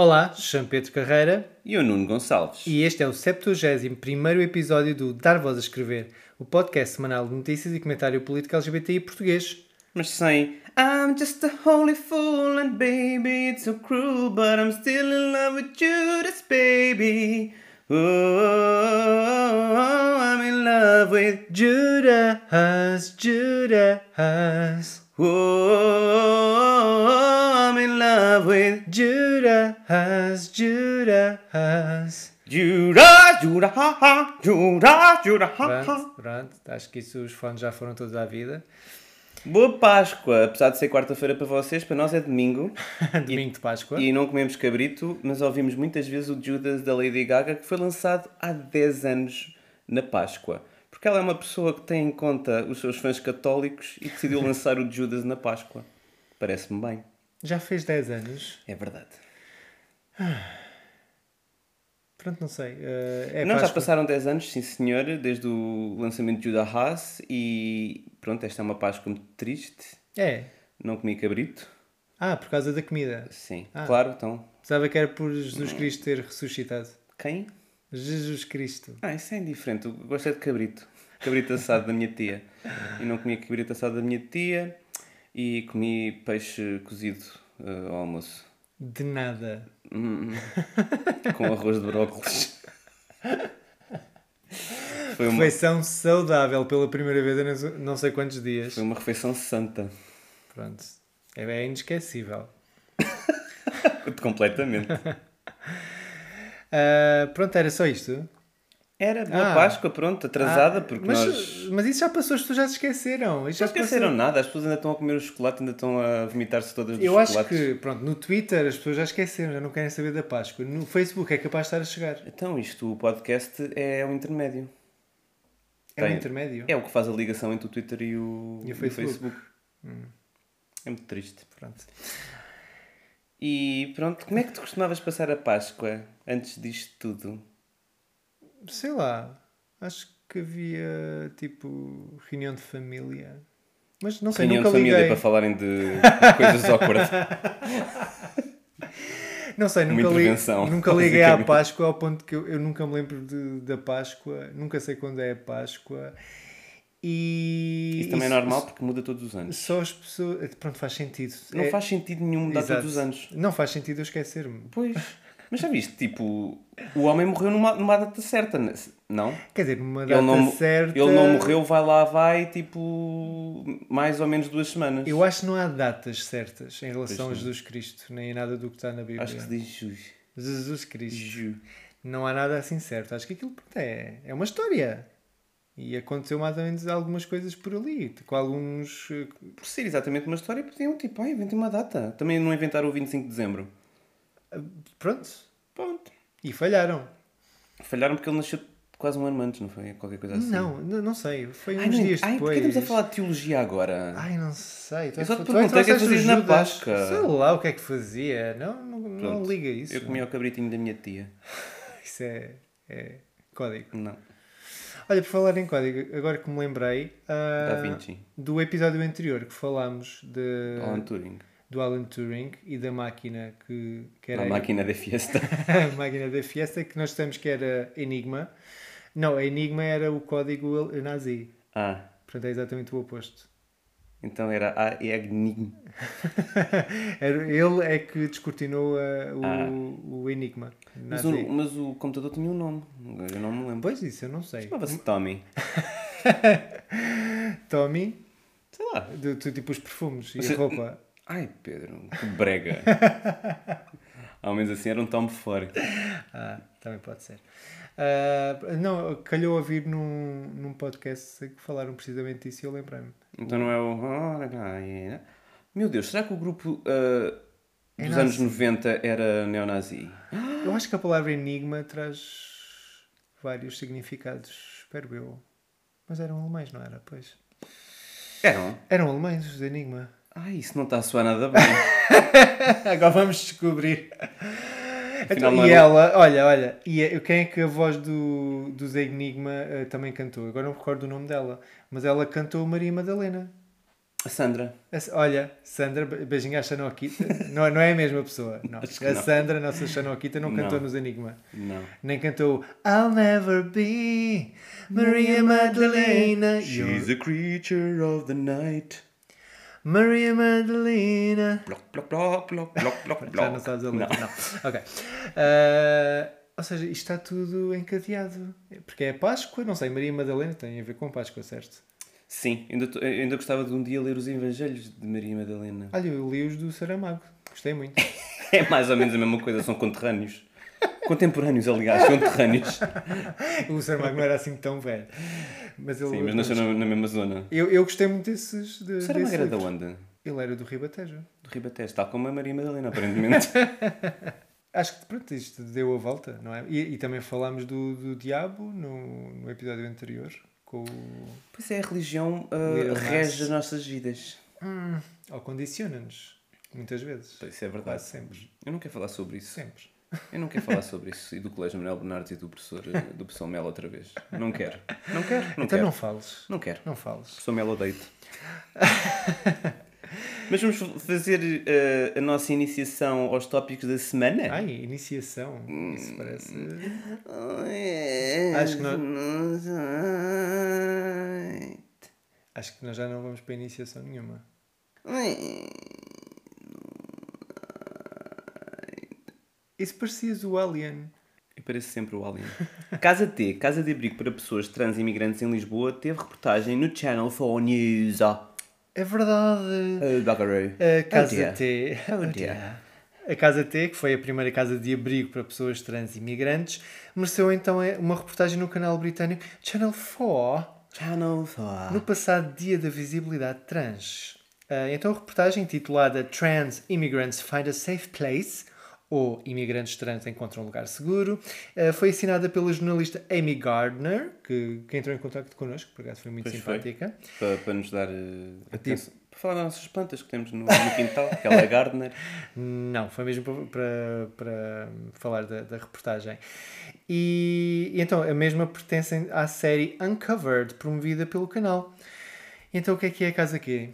Olá, chamo Pedro Carreira E o Nuno Gonçalves. e este é o 71 episódio do Dar Voz a Escrever, o podcast semanal de notícias e comentário político LGBTI português. Mas sem I'm just a holy fool and baby it's so cruel but I'm still in love with Judas baby. Oh, I'm in love with Judas, Judas, Oh, I'm in love with Judas, Judas. Judas, Judas, ha, ha, Judas, Judas, ha, ha. Pronto, pronto, acho que isso os fones já foram todos à vida. Boa Páscoa, apesar de ser quarta-feira para vocês, para nós é domingo. Domingo de Páscoa. E não comemos cabrito, mas ouvimos muitas vezes o Judas da Lady Gaga, que foi lançado há 10 anos na Páscoa. Porque ela é uma pessoa que tem em conta os seus fãs católicos e decidiu lançar o Judas na Páscoa. Parece-me bem. Já fez 10 anos. É verdade. Pronto, não sei. eh, é não, já Páscoa. passaram 10 anos, sim senhor, desde o lançamento de Judas Haas e pronto, esta é uma Páscoa muito triste. É. Não comi cabrito. Ah, por causa da comida. Sim, Ah. claro, então. Pensava que era por Jesus Cristo ter ressuscitado. Quem? Jesus Cristo. Ah, isso é indiferente. Eu gosto é de cabrito. Cabrito assado da minha tia. E não comia cabrito assado da minha tia e comi peixe cozido eh, ao almoço. De nada. Hum, com arroz de brócolis. Foi uma, Refeição saudável pela primeira vez em não sei- não sei quantos dias. foi uma refeição santa. Pronto. É, é inesquecível. Completamente. Ah, pronto, era só isto. Era boa Ah. Páscoa, pronto, atrasada, Ah, porque mas, nós. mas isso já passou, as pessoas já se esqueceram. Isso Não já esqueceram passou. nada, as pessoas ainda estão a comer o chocolate, ainda estão a vomitar-se todas dos Eu acho chocolates. que, pronto, no Twitter as pessoas já esqueceram, já não querem saber da Páscoa. No Facebook é capaz de estar a chegar. Então, isto, o podcast é o intermédio. É um Tem- intermédio. É o que faz a ligação entre o Twitter e o, E o e Facebook. É muito triste. Pronto. E pronto, como é que tu costumavas passar a Páscoa antes disto tudo? Sei lá, acho que havia tipo reunião de família. Mas não sei, Reunião nunca de família liguei. para falarem de coisas awkward. Não sei, nunca, li... nunca liguei à. Páscoa ao ponto que eu, eu nunca me lembro de, da Páscoa, nunca sei quando é a Páscoa. E. Isso também é e normal porque muda todos os anos. Só as pessoas. Pronto, faz sentido. Não É- faz sentido nenhum mudar Exato. todos os anos. Não faz sentido eu esquecer-me. Pois. Mas já viste, tipo, o homem morreu numa, numa data certa, né? não? Quer dizer, numa Ele data não, certa. ele não morreu, vai lá, vai, tipo, mais ou menos duas semanas. Eu acho que não há datas certas em relação a não. Jesus Cristo, nem a nada do que está na Bíblia. Acho que se diz Ju. Jesus Cristo. Não há nada assim certo. Acho que aquilo é, é uma história. E aconteceu mais ou menos algumas coisas por ali. Com alguns. eh, Por ser exatamente uma história, podiam, tipo, ah, inventem uma data. Também não inventaram o 25 de dezembro. Pronto. Pronto. E falharam. Falharam porque ele nasceu quase um ano antes, não foi? Qualquer coisa assim. Não, não, não sei. Foi uns Ai, não, dias ai, depois. porquê estamos a falar de teologia agora? Ai, não sei. Tu Eu só te perguntei o que é que fazias na. Páscoa. Sei lá o que é que fazia. Não, não, não liga isso. Eu comia o cabritinho da minha tia. Isso é, é código. Não. Olha, por falar em código, agora que me lembrei Vinci. do episódio anterior que falámos de, Alan Turing. do Alan Turing e da máquina que, que era A máquina da fiesta. a máquina da Fiesta, que nós dissemos que era Enigma. Não, a Enigma era o código nazi. Ah, Portanto, é exatamente o oposto. Então era A. Era, ele é que descortinou ah, o, Ah. o Enigma. Mas o, mas o computador tinha um nome. Eu não me lembro. Pois isso, eu não sei. Chamava-se Tommy. Tommy, Sei lá. do, do tipo os perfumes e Você- a roupa. Ai, Pedro, que brega. Ao menos assim era um Tom Ford. Ah, também pode ser. Ah, não, calhou a ouvir num, num podcast que falaram precisamente disso e eu lembrei-me. Então não é o. Meu Deus, será que o grupo É dos nazi. anos 90 era neonazi. Eu acho que a palavra enigma traz vários significados, espero eu. Mas eram alemães, não era? Pois. Eram? Eram alemães os de enigma. Ai, isso não está a soar nada bem. Agora vamos descobrir. Afinal, Então, e era- ela, olha, olha, e é- quem é que a voz do, do Zé Enigma eh, também cantou? Agora não me recordo o nome dela, mas ela cantou Maria Madalena. A Sandra. A- Olha, Sandra, be- beijinho à Xanoquita. não, não é a mesma pessoa. Não. A não. Sandra, a nossa Xanoquita, não cantou Não. nos Enigma. Não. Nem cantou I'll never be Maria Madalena. She's a creature of the night. Maria Madalena. Bloc, bloc, bloc, bloc, bloc, bloc, bloc. Já não sabes a letra, não. Ok. Ah, ou seja, isto está tudo encadeado. Porque é Páscoa, não sei, Maria Madalena tem a ver com Páscoa, certo? Sim, ainda, eu ainda gostava de um dia ler os Evangelhos de Maria Madalena. Olha, eu li os do Saramago. Gostei muito. É mais ou menos a mesma coisa, são conterrâneos. Contemporâneos, aliás, conterrâneos. o Saramago não era assim tão velho. Mas ele, Sim, mas nasceu na, na mesma zona. eu, eu gostei muito desses. De, O Saramago era da onde? Ele era do Ribatejo. Do Ribatejo, tal como a Maria Madalena, aparentemente. Acho que pronto, isto deu a volta, não é? E, e também falámos do, do diabo no, no episódio anterior. Com o. pois é, a religião Little rege as nossas vidas. Ou condiciona-nos. Muitas vezes. Pois, Isso é verdade. Quase sempre. Eu não quero falar sobre isso. Sempre. Eu não quero falar sobre isso. E do Colégio Manuel Bernardes e do professor, eh, do professor Melo outra vez. Não quero. Não quero. Não então quero. não fales. Não quero. Não fales. Professor Melo deito. Mas vamos fazer eh, a nossa iniciação aos tópicos da semana? Ai, iniciação. Isso parece. Acho que Acho que nós já não vamos para iniciação nenhuma. Isso parecias o Alien. E parece sempre o Alien. Casa T, Casa de Abrigo para Pessoas Trans e Imigrantes em Lisboa, teve reportagem no Channel 4 News. Oh, É verdade. buckaroo. A Casa dear. T. Oh, Oh, dear. A Casa T, que foi a primeira casa de abrigo para pessoas trans e imigrantes, mereceu então uma reportagem no canal britânico Channel 4 Channel 4. no passado Dia da Visibilidade Trans. Ah, então a reportagem intitulada Trans Immigrants Find a Safe Place ou Imigrantes Trans Encontram um Lugar Seguro ah, foi assinada pela jornalista Amy Gardner, que, que entrou em contato connosco, por acaso foi muito Pois foi. simpática. Para, para nos dar eh, atenção. Para falar das nossas plantas que temos no, no quintal, que ela é Gardner. Não, foi mesmo para, para, para falar da, da reportagem. E, e então, a mesma pertence à série Uncovered, promovida pelo canal. Então, o que é que é a Casa Q?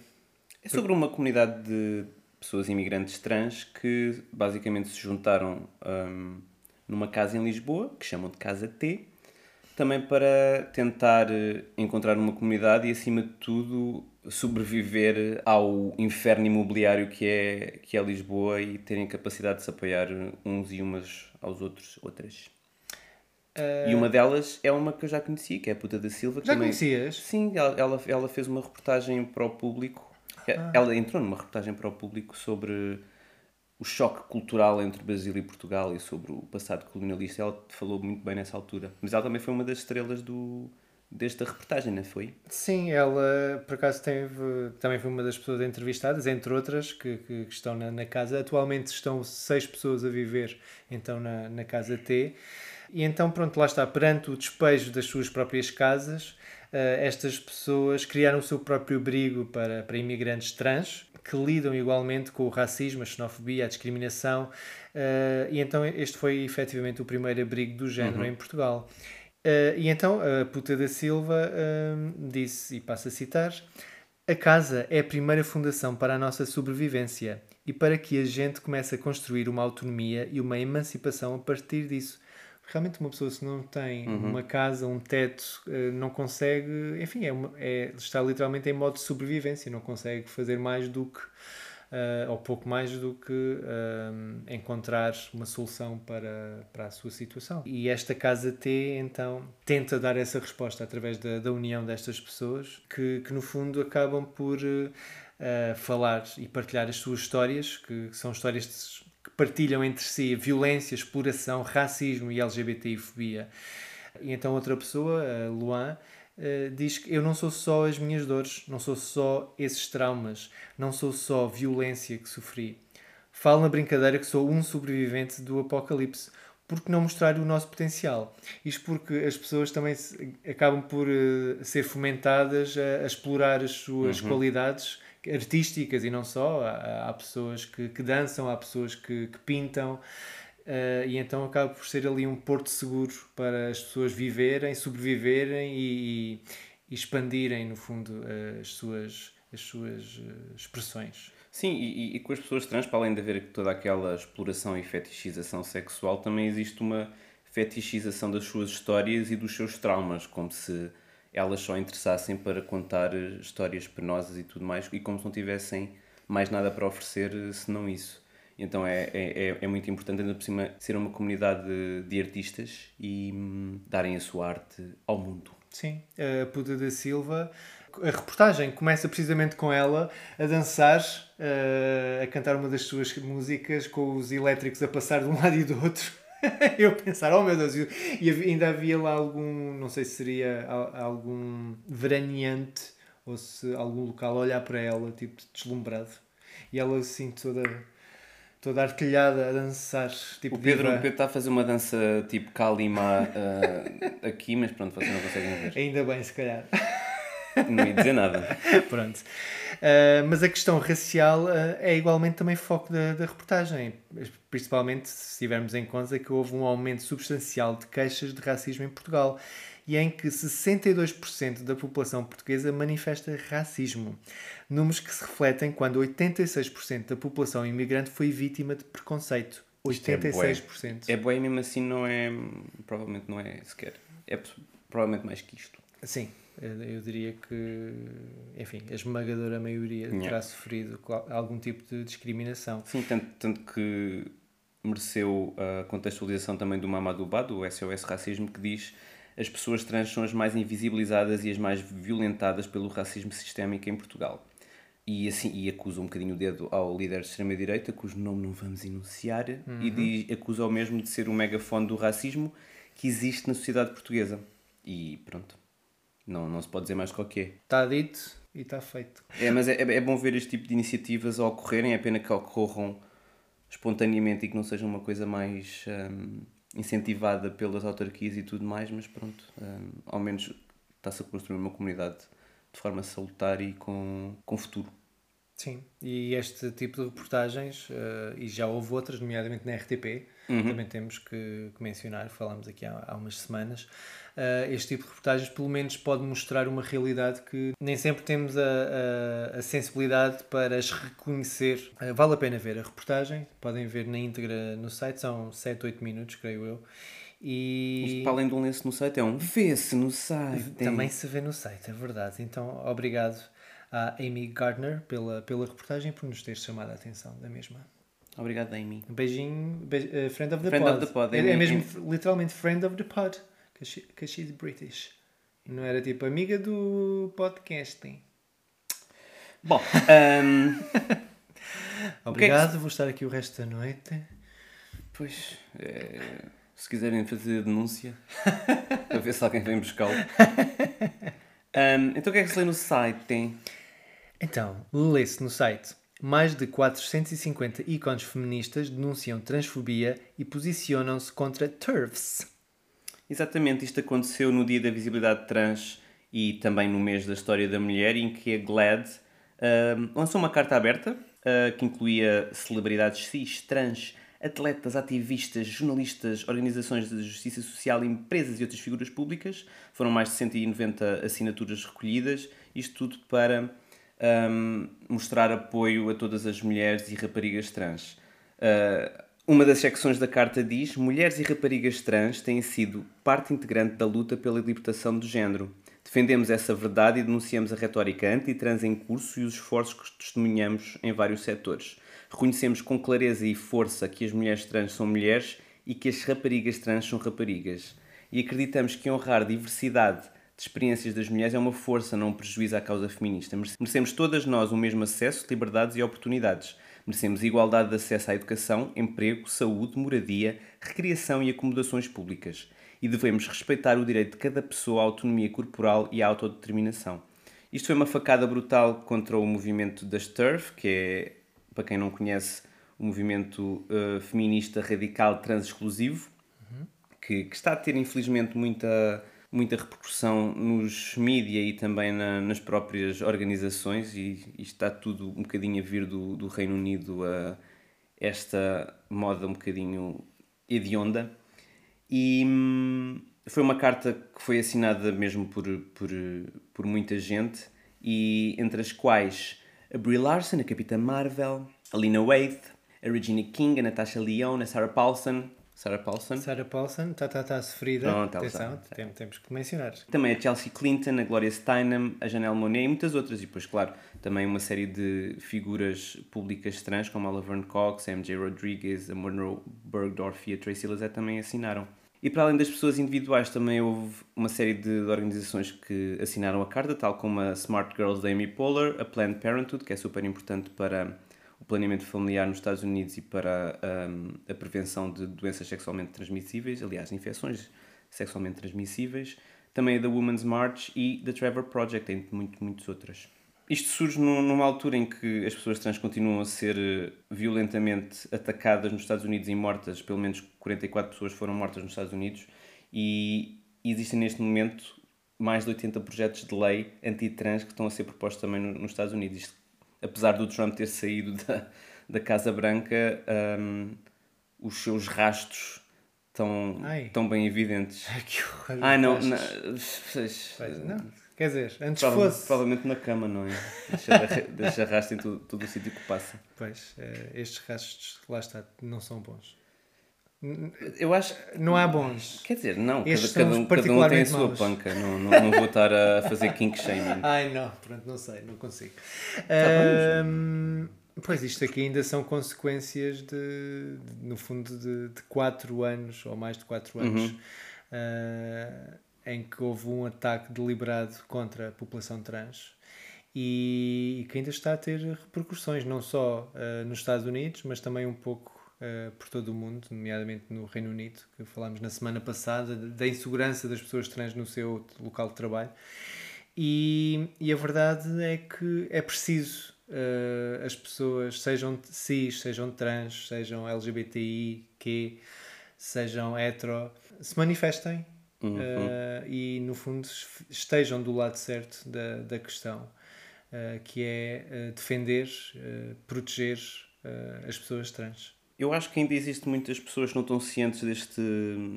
É sobre uma comunidade de pessoas imigrantes trans que basicamente se juntaram hum, numa casa em Lisboa, que chamam de Casa T, também para tentar eh, encontrar uma comunidade e, acima de tudo, sobreviver ao inferno imobiliário que é, que é Lisboa e terem capacidade de se apoiar uns e umas aos outros, outras. E uma delas é uma que eu já conheci, que é a Puta da Silva. que Já também- conhecias? Sim, ela, ela, ela fez uma reportagem para o público. Ah. Ela entrou numa reportagem para o público sobre o choque cultural entre Brasil e Portugal e sobre o passado colonialista. Ela falou muito bem nessa altura. Mas ela também foi uma das estrelas do, desta reportagem, não foi? Sim, ela por acaso teve, também foi uma das pessoas entrevistadas, entre outras, que, que, que estão na, na casa. Atualmente estão seis pessoas a viver então na, na Casa T. E então, pronto, lá está, perante o despejo das suas próprias casas, estas pessoas criaram o seu próprio abrigo para, para imigrantes trans, que lidam igualmente com o racismo, a xenofobia, a discriminação. eh, e então este foi efetivamente o primeiro abrigo do género em Portugal. Eh, e então a puta da Silva disse, e passo a citar: A casa é a primeira fundação para a nossa sobrevivência e para que a gente comece a construir uma autonomia e uma emancipação a partir disso. Realmente, uma pessoa, se não tem uma casa, um teto, eh, não consegue, enfim, é uma- é- está literalmente em modo de sobrevivência, não consegue fazer mais do que, eh, ou pouco mais do que hum, encontrar uma solução para, para a sua situação. E esta Casa T, então, tenta dar essa resposta através da, da união destas pessoas, que, que no fundo acabam por eh, falar e partilhar as suas histórias, que são histórias partilham entre si violência, exploração, racismo e LGBTI-fobia. E então outra pessoa, Luan, eh, diz que eu não sou só as minhas dores, não sou só esses traumas, não sou só violência que sofri. Falo na brincadeira que sou um sobrevivente do apocalipse. Por que não mostrar o nosso potencial? Isto porque as pessoas também acabam por eh, ser fomentadas a, a explorar as suas qualidades artísticas e não só. Há, há pessoas que, que dançam, há pessoas que, que pintam. eh, e então acaba por ser ali um porto seguro para as pessoas viverem, sobreviverem e, e expandirem, no fundo, eh, as suas, as suas eh, expressões. Sim, e- e com as pessoas trans, para além de haver toda aquela exploração e fetichização sexual, também existe uma fetichização das suas histórias e dos seus traumas, como se elas só interessassem para contar eh, histórias penosas e tudo mais, e como se não tivessem mais nada para oferecer eh, senão isso. Então é, é, é- é muito importante, ainda por cima, ser uma comunidade de, de artistas e hum, darem a sua arte ao mundo. Sim, a Puda da Silva. A reportagem começa precisamente com ela a dançar, eh, a cantar uma das suas músicas, com os elétricos a passar de um lado e do outro. Eu pensar, oh meu Deus, e ainda havia lá algum, não sei se seria al- algum veraneante ou se algum local olhar para ela, tipo deslumbrado. E ela assim toda, toda artilhada a dançar, tipo O Pedro, diva. o Pedro está a fazer uma dança tipo Kalima ah, aqui, mas pronto, vocês não conseguem ver. Ainda bem, se calhar. Não ia dizer nada. Pronto. Uh, mas a questão racial uh, é igualmente também foco da, da reportagem, principalmente se tivermos em conta que houve um aumento substancial de queixas de racismo em Portugal e em que 62% da população portuguesa manifesta racismo. Números que se refletem quando 86% da população imigrante foi vítima de preconceito. Isto é bué. 86%. É boa e mesmo assim não é. Provavelmente não é sequer. É provavelmente mais que isto. Sim, eu diria que, enfim, a esmagadora maioria Yeah. terá sofrido algum tipo de discriminação. Sim, tanto, tanto que mereceu a contextualização também do Mamadou Ba, do SOS Racismo, que diz as pessoas trans são as mais invisibilizadas e as mais violentadas pelo racismo sistémico em Portugal. E, assim, e acusa um bocadinho o dedo ao líder de extrema-direita, cujo nome não vamos enunciar, e diz, acusa o mesmo de ser o megafone do racismo que existe na sociedade portuguesa. E pronto, não, não se pode dizer mais qualquer. Está dito e está feito. É, mas é, é bom ver este tipo de iniciativas a ocorrerem, é pena que ocorram espontaneamente e que não seja uma coisa mais hum, incentivada pelas autarquias e tudo mais, mas pronto, hum, ao menos está-se a construir uma comunidade de forma salutar e com, com futuro. Sim, e este tipo de reportagens, eh, e já houve outras, nomeadamente na RTP, também temos que, que mencionar, falámos aqui há, há umas semanas, eh, este tipo de reportagens pelo menos pode mostrar uma realidade que nem sempre temos a, a, a sensibilidade para as reconhecer. Eh, vale a pena ver a reportagem, podem ver na íntegra no site, são 7, 8 minutos, creio eu. E Isto, para além de um lenço no site, é um vê-se no site. também se vê no site, é verdade. Então, obrigado à Amy Gardner pela, pela reportagem por nos ter chamado a atenção da mesma. Obrigado, Amy. Um beijinho, be- eh, friend of the Friend pod. of the pod, É, Amy. é mesmo Amy. literalmente friend of the pod, because she, 'cause she's British. E não era tipo amiga do podcasting. Bom, hum, Obrigado, vou estar aqui o resto da noite. pois, é, se quiserem fazer a denúncia, para ver se alguém vem buscá-lo. Hum, então o que é que se lê no site? Tem? Então, lê-se no site. Mais de 450 ícones feministas denunciam transfobia e posicionam-se contra TERFs. Exatamente, isto aconteceu no Dia da Visibilidade Trans e também no mês da História da Mulher, em que a GLAD ahm, lançou uma carta aberta ah, que incluía celebridades cis, trans, atletas, ativistas, jornalistas, organizações de justiça social, empresas e outras figuras públicas. Foram mais de 190 assinaturas recolhidas, isto tudo para ahm, mostrar apoio a todas as mulheres e raparigas trans. Uh, uma das secções da carta diz: Mulheres e raparigas trans têm sido parte integrante da luta pela libertação do género. Defendemos essa verdade e denunciamos a retórica anti-trans em curso e os esforços que testemunhamos em vários setores. Reconhecemos com clareza e força que as mulheres trans são mulheres e que as raparigas trans são raparigas. E acreditamos que honrar diversidade de experiências das mulheres é uma força, não um prejuízo à causa feminista. Merecemos todas nós o mesmo acesso, liberdades e oportunidades. Merecemos igualdade de acesso à educação, emprego, saúde, moradia, recreação e acomodações públicas. E devemos respeitar o direito de cada pessoa à autonomia corporal e à autodeterminação. Isto foi uma facada brutal contra o movimento das TERF, que é, para quem não conhece, o movimento uh, feminista radical trans-exclusivo, que, que está a ter infelizmente muita, muita repercussão nos mídia e também na- nas próprias organizações, e, e está tudo um bocadinho a vir do, do Reino Unido a esta moda um bocadinho hedionda. E hum, foi uma carta que foi assinada mesmo por, por, por muita gente, e entre as quais a Brie Larson, a Capitã Marvel, a Lena Waithe, a Regina King, a Natasha Lyonne, a Sarah Paulson. Sarah Paulson? Sarah Paulson, tá, tá, tá sofrida. Pronto, ela Atenção, tem- temos que mencionar. Também a Chelsea Clinton, a Gloria Steinem, a Janelle Monáe e muitas outras. E depois, claro, também uma série de figuras públicas trans, como a Laverne Cox, a MJ Rodriguez, a Monroe Bergdorf e a Tracy Lizette também assinaram. E para além das pessoas individuais, também houve uma série de organizações que assinaram a carta, tal como a Smart Girls da Amy Poehler, a Planned Parenthood, que é super importante para o planeamento familiar nos Estados Unidos e para hum, a prevenção de doenças sexualmente transmissíveis, aliás, infecções sexualmente transmissíveis, também a da Women's March e da Trevor Project, entre muito, muitas outras. Isto surge num- numa altura em que as pessoas trans continuam a ser eh, violentamente atacadas nos Estados Unidos e mortas, pelo menos 44 pessoas foram mortas nos Estados Unidos, e existem neste momento mais de 80 projetos de lei anti-trans que estão a ser propostos também no- nos Estados Unidos. Isto, apesar do Trump ter saído da, da Casa Branca, hum, os seus rastros estão, Ai. estão bem evidentes. que horror. Ai, não, não, Pois, não. Quer dizer, antes Prova- fosse. Provavelmente na cama, não é? Deixa, deixa arrasto em todo, todo o sítio que passa. Pois, eh, estes rastros, lá está, não são bons. Eu acho. Não há bons. Quer dizer, não, cada, Estes cada, um, cada um tem a sua maus. panca. Não, não, não vou estar a fazer kink shaming. Ai não, pronto, não sei, não consigo. Tá pois isto aqui ainda são consequências de, de- no fundo, de, de 4 anos ou mais de 4 anos Uhum. ah, em que houve um ataque deliberado contra a população trans e, e que ainda está a ter repercussões, não só ah, nos Estados Unidos, mas também um pouco ah, por todo o mundo, nomeadamente no Reino Unido, que falámos na semana passada, da insegurança das pessoas trans no seu local de trabalho. E, e a verdade é que é preciso eh, as pessoas, sejam cis, sejam trans, sejam LGBTI, que sejam hetero, se manifestem eh, e, no fundo, estejam do lado certo da, da questão, eh, que é eh, defender, eh, proteger eh, as pessoas trans. Eu acho que ainda existem muitas pessoas que não estão cientes deste,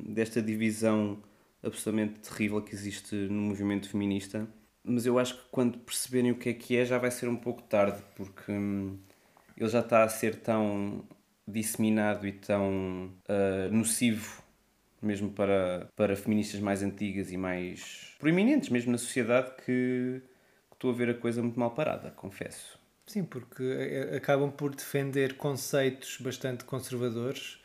desta divisão absolutamente terrível que existe no movimento feminista, mas eu acho que quando perceberem o que é que é já vai ser um pouco tarde, porque hum, ele já está a ser tão disseminado e tão ah, nocivo mesmo para, para feministas mais antigas e mais proeminentes mesmo na sociedade que, que estou a ver a coisa muito mal parada, confesso. Sim, porque eh, acabam por defender conceitos bastante conservadores,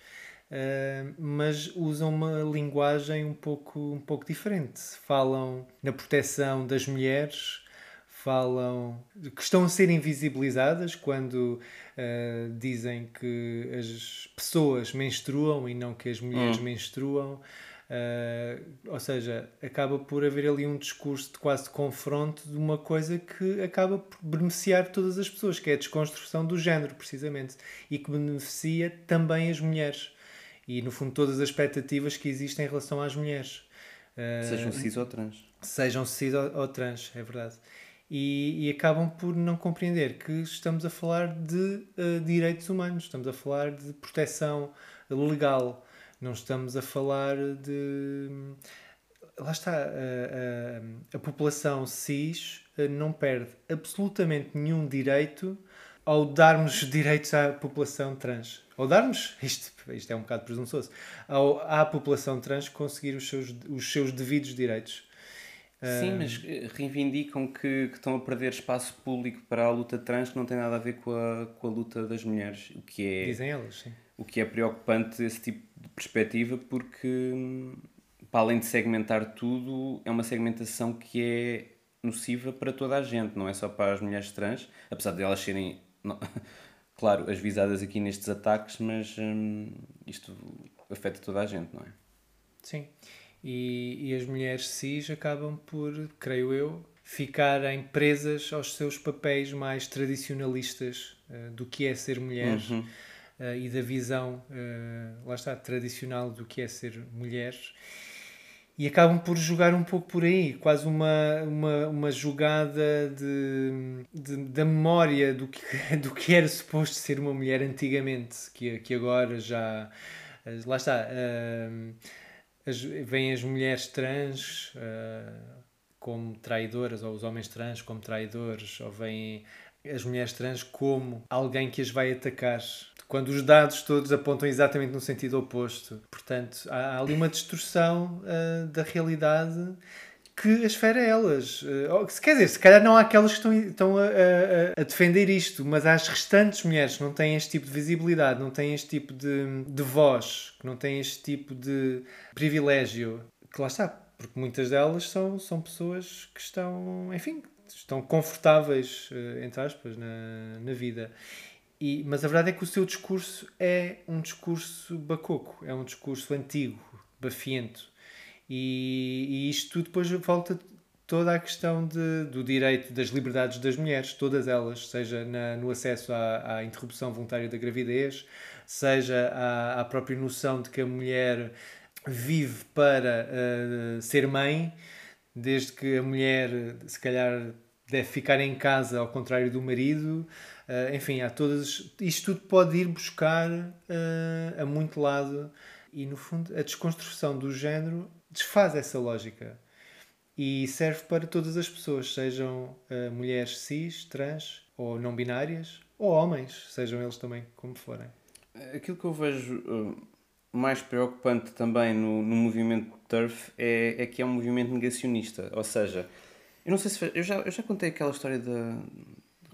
eh, mas usam uma linguagem um pouco, um pouco diferente. Falam na proteção das mulheres, falam que estão a ser invisibilizadas quando eh, dizem que as pessoas menstruam e não que as mulheres menstruam. Uh, ou seja, acaba por haver ali um discurso de quase de confronto de uma coisa que acaba por beneficiar todas as pessoas, que é a desconstrução do género, precisamente, e que beneficia também as mulheres. E, no fundo, todas as expectativas que existem em relação às mulheres. Uh, Sejam cis ou trans. sejam cis ou, ou trans, é verdade. E, e acabam por não compreender que estamos a falar de uh, direitos humanos, estamos a falar de proteção legal, não estamos a falar de. Lá está, a, a, a população cis uh, não perde absolutamente nenhum direito ao darmos direitos à população trans. Ao darmos, isto, isto é um bocado presunçoso, ao, à população trans conseguir os seus, os seus devidos direitos. Sim, mas eh, reivindicam que, que estão a perder espaço público para a luta trans que não tem nada a ver com a, com a luta das mulheres, o que é, Dizem elas, sim. O que é preocupante esse tipo de perspectiva porque, para além de segmentar tudo, é uma segmentação que é nociva para toda a gente, não é só para as mulheres trans, apesar de elas serem, não- claro, as visadas aqui nestes ataques, mas hum, isto afeta toda a gente, não é? Sim. E, e as mulheres cis acabam por, creio eu, ficarem presas aos seus papéis mais tradicionalistas eh, do que é ser mulher. Uhum. Uh, e da visão, uh, lá está, tradicional do que é ser mulher. E acabam por jogar um pouco por aí, quase uma, uma, uma jogada de, de, da memória do que, do que era suposto ser uma mulher antigamente, que, que agora já. Lá está. Uh, as, vêm as mulheres trans uh, como traidoras, ou os homens trans como traidores, ou vêm as mulheres trans como alguém que as vai atacar. Quando os dados todos apontam exatamente no sentido oposto. Portanto, há, há ali uma distorção uh, da realidade que esfera elas. Uh, quer dizer, se calhar não há aquelas que estão, estão a, a, a, defender isto, mas há as restantes mulheres que não têm este tipo de visibilidade, não têm este tipo de, de voz, que não têm este tipo de privilégio. Que lá está, porque muitas delas são, são pessoas que estão, enfim, estão confortáveis, uh, entre aspas, na, na vida. E, mas a verdade é que o seu discurso é um discurso bacoco, é um discurso antigo, bafiento. E, e isto depois volta toda a questão de, do direito das liberdades das mulheres, todas elas, seja na, no acesso à, à, interrupção voluntária da gravidez, seja à, à, própria noção de que a mulher vive para uh, ser mãe, desde que a mulher, se calhar, deve ficar em casa ao contrário do marido. Uh, enfim, há todas. Isto tudo pode ir buscar uh, a muito lado e, no fundo, a desconstrução do género desfaz essa lógica e serve para todas as pessoas, sejam uh, mulheres cis, trans ou não binárias, ou homens, sejam eles também como forem. Aquilo que eu vejo mais preocupante também no, no movimento TERF é, é que é um movimento negacionista, ou seja, eu não sei se. Eu já, eu já contei aquela história da,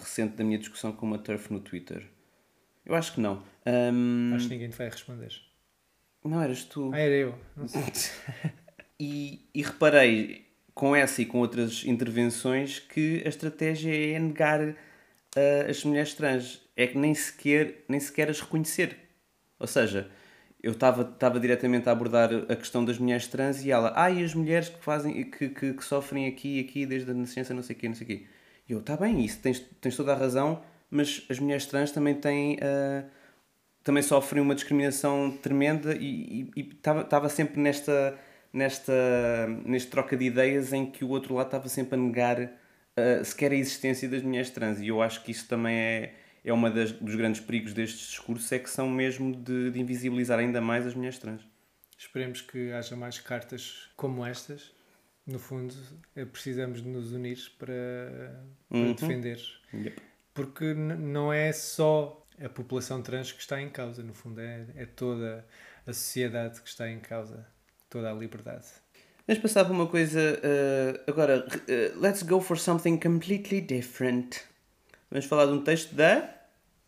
recente da minha discussão com uma turf no Twitter. Eu acho que não. Um... Acho que ninguém te vai responder. Não eras tu. Ah, era eu. Não sei. e, e reparei com essa e com outras intervenções que a estratégia é negar uh, as mulheres trans. É que nem sequer, nem sequer as reconhecer. Ou seja, eu estava diretamente a abordar a questão das mulheres trans e ela, ah, e as mulheres que fazem que, que, que sofrem aqui e aqui desde a nascença, não sei o quê, não sei o quê. E eu, está bem, isso tens, tens toda a razão, mas as mulheres trans também têm. Uh, também sofrem uma discriminação tremenda e estava sempre nesta, nesta, neste troca de ideias em que o outro lado estava sempre a negar uh, sequer a existência das mulheres trans. E eu acho que isso também é é das, dos grandes perigos destes discursos é que são mesmo de, de, invisibilizar ainda mais as mulheres trans. Esperemos que haja mais cartas como estas. No fundo, é, precisamos de nos unir para, para uhum. defender. Yep. Porque não é só a população trans que está em causa, no fundo, é, é toda a sociedade que está em causa, toda a liberdade. Vamos passar para uma coisa. Uh, agora, uh, let's go for something completely different. Vamos falar de um texto da.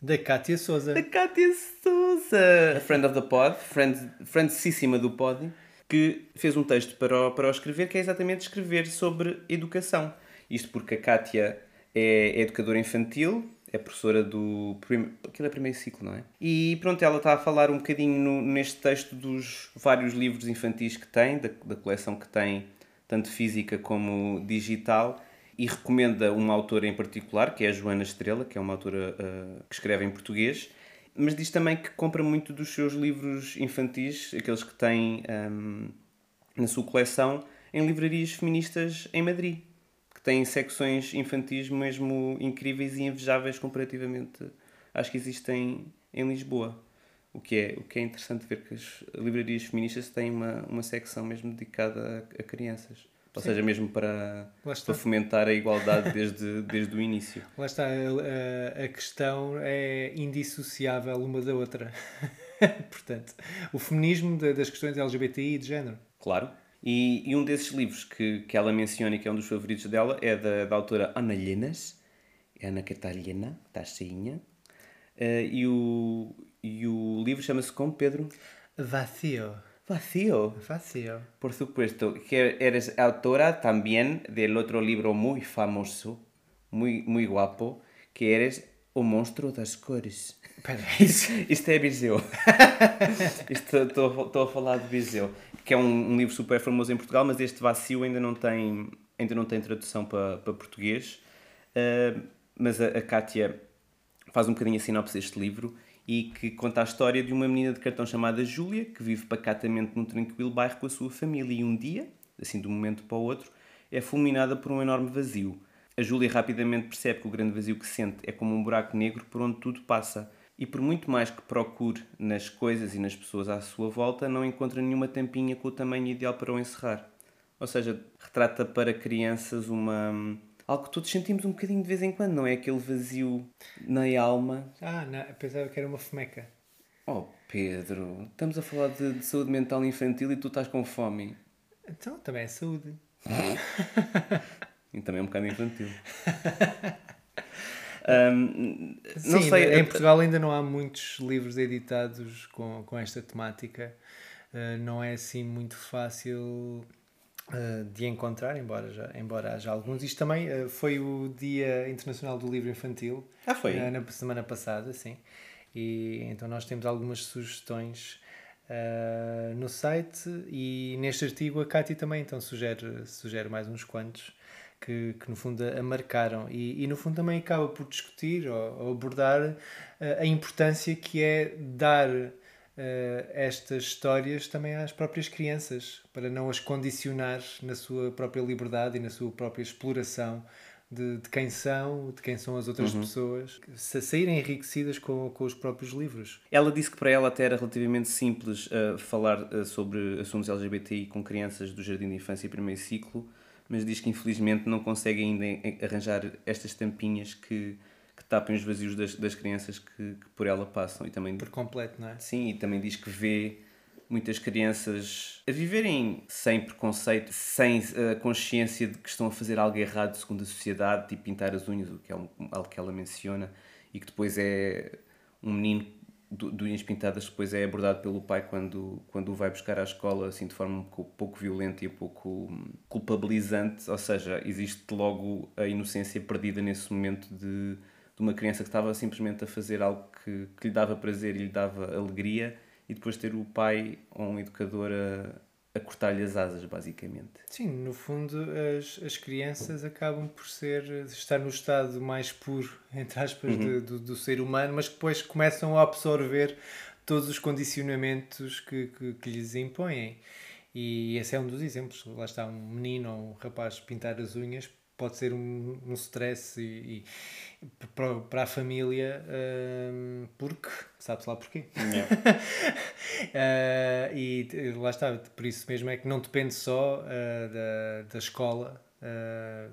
Da Cátia Souza. Da Cátia Souza! A friend of the pod, friend, friendcíssima do pod, que fez um texto para o, para o escrever, que é exatamente escrever sobre educação. Isto porque a Cátia é, é educadora infantil, é professora do. Prim... Aquilo é primeiro ciclo, não é? E pronto, ela está a falar um bocadinho no, neste texto dos vários livros infantis que tem, da, da coleção que tem, tanto física como digital e recomenda uma autora em particular, que é a Joana Estrela, que é uma autora uh, que escreve em português, mas diz também que compra muito dos seus livros infantis, aqueles que tem um, na sua coleção, em livrarias feministas em Madrid, que têm secções infantis mesmo incríveis e invejáveis comparativamente às que existem em Lisboa. O que é, o que é interessante ver que as livrarias feministas têm uma, uma secção mesmo dedicada a, a crianças. Ou Sim. seja, mesmo para, para fomentar a igualdade desde, desde o início. Lá está, a, a questão é indissociável uma da outra. Portanto, o feminismo das questões LGBTI e de género. Claro. E, e, um desses livros que, que ela menciona e que é um dos favoritos dela é da, da autora Ana Llenas, é Ana Catalina, está cheinha. Uh, e, o, e o livro chama-se como, Pedro? Vacío. Vacío. Vacío. Por supuesto, que eres autora también del otro libro muy famoso, muy, muy guapo, que eres O Monstro das Cores. Espera, isto é Viseu. Estou a falar de Viseu, que é um, um, livro super famoso em Portugal, mas este Vacío ainda não tem, ainda não tem tradução para, para português. Uh, mas a, a Kátia faz um bocadinho a sinopse deste livro e que conta a história de uma menina de cartão chamada Júlia, que vive pacatamente num tranquilo bairro com a sua família e um dia, assim de um momento para o outro, é fulminada por um enorme vazio. A Júlia rapidamente percebe que o grande vazio que sente é como um buraco negro por onde tudo passa, e por muito mais que procure nas coisas e nas pessoas à sua volta, não encontra nenhuma tampinha com o tamanho ideal para o encerrar. Ou seja, retrata para crianças uma algo que todos sentimos um bocadinho de vez em quando, não é? Aquele vazio na alma. Ah, não, pensava que era uma fomeca. Oh, Pedro, estamos a falar de, de saúde mental infantil e tu estás com fome. Então, também é saúde. E também é um bocado infantil. Não Sim, sei, em Portugal ainda não há muitos livros editados com, com esta temática. Uh, não é assim muito fácil uh, de encontrar, embora, já, embora haja alguns. Isto também uh, foi o Dia Internacional do Livro Infantil. Ah, foi? uh, na semana passada, sim. E então nós temos algumas sugestões no site e neste artigo a Cátia também então sugere, sugere mais uns quantos que, que no fundo a marcaram e, e no fundo também acaba por discutir ou, ou abordar a importância que é dar uh, estas histórias também às próprias crianças para não as condicionar na sua própria liberdade e na sua própria exploração de, de quem são, de quem são as outras pessoas, se saírem enriquecidas com, com os próprios livros. Ela disse que para ela até era relativamente simples uh, falar uh, sobre assuntos LGBTI com crianças do Jardim de Infância e Primeiro Ciclo, mas diz que infelizmente não consegue ainda arranjar estas tampinhas que tapem os vazios das, das crianças que, que por ela passam. E também, Por completo, não é? sim, e também diz que vê muitas crianças a viverem sem preconceito, sem a consciência de que estão a fazer algo errado segundo a sociedade, tipo pintar as unhas, o que é algo que ela menciona, e que depois é um menino de unhas pintadas que depois é abordado pelo pai quando, quando o vai buscar à escola, assim, de forma um pouco, pouco violenta e um pouco hum, culpabilizante, ou seja, existe logo a inocência perdida nesse momento de, de uma criança que estava simplesmente a fazer algo que, que lhe dava prazer e lhe dava alegria, e depois ter o pai ou um educador a, a cortar-lhe as asas, basicamente. Sim, no fundo as, as crianças acabam por ser estar no estado mais puro, entre aspas, de- do, do ser humano, mas que depois começam a absorver todos os condicionamentos que, que, que lhes impõem. E esse é um dos exemplos. Lá está um menino ou um rapaz pintar as unhas pode ser um, um stress e, e para, para a família hum, porque sabe-se lá porquê. Uh, e eh, lá está, por isso mesmo é que não depende só uh, da, da escola, uh,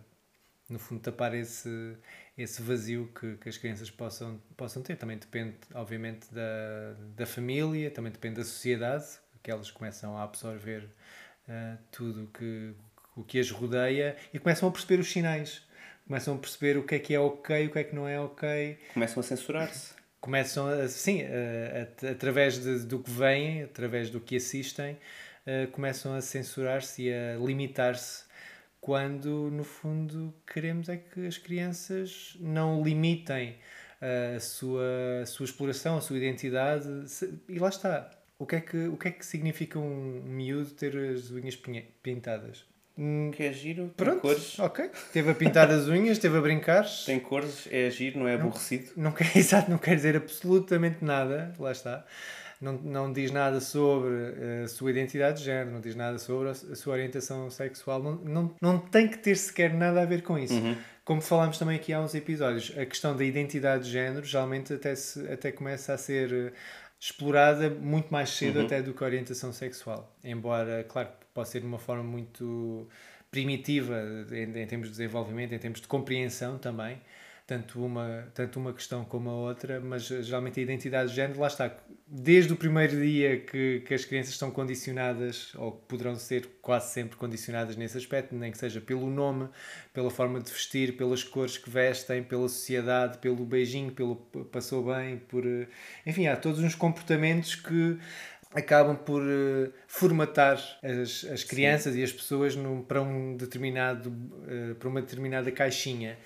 no fundo, tapar esse, esse vazio que, que as crianças possam, possam ter. Também depende, obviamente, da, da família, também depende da sociedade, que elas começam a absorver uh, tudo que, o que as rodeia e começam a perceber os sinais. Começam a perceber o que é que é ok, o que é que não é ok Começam a censurar-se. começam a, sim, a- a- através de- do que veem, através do que assistem, começam a censurar-se e a limitar-se quando no fundo queremos é que as crianças não limitem a sua, a sua exploração, a sua identidade e lá está. O que é que, o que, é que significa um miúdo ter as unhas pintadas? Hum, Que é giro, tem Pronto, cores. ok. Teve a pintar as unhas, teve a brincar. Tem cores, é giro, não é aborrecido. Não quer, exato, não quer dizer absolutamente nada, lá está. Não, não diz nada sobre eh, a sua identidade de género, não diz nada sobre a, sua orientação sexual, não, não, não tem que ter sequer nada a ver com isso. Como falámos também aqui há uns episódios, a questão da identidade de género geralmente até, se, até começa a ser eh, explorada muito mais cedo até do que a orientação sexual. Embora, claro, pode ser de uma forma muito primitiva em, em termos de desenvolvimento, em termos de compreensão também, tanto uma, tanto uma questão como a outra, mas eh, geralmente a identidade de género, lá está, desde o primeiro dia que, que as crianças estão condicionadas, ou poderão ser quase sempre condicionadas nesse aspecto, nem que seja pelo nome, pela forma de vestir, pelas cores que vestem, pela sociedade, pelo beijinho, pelo passou bem, por... eh, Enfim, há todos uns comportamentos que acabam por eh, formatar as, as crianças e as pessoas num, para um determinado eh, para uma determinada caixinha.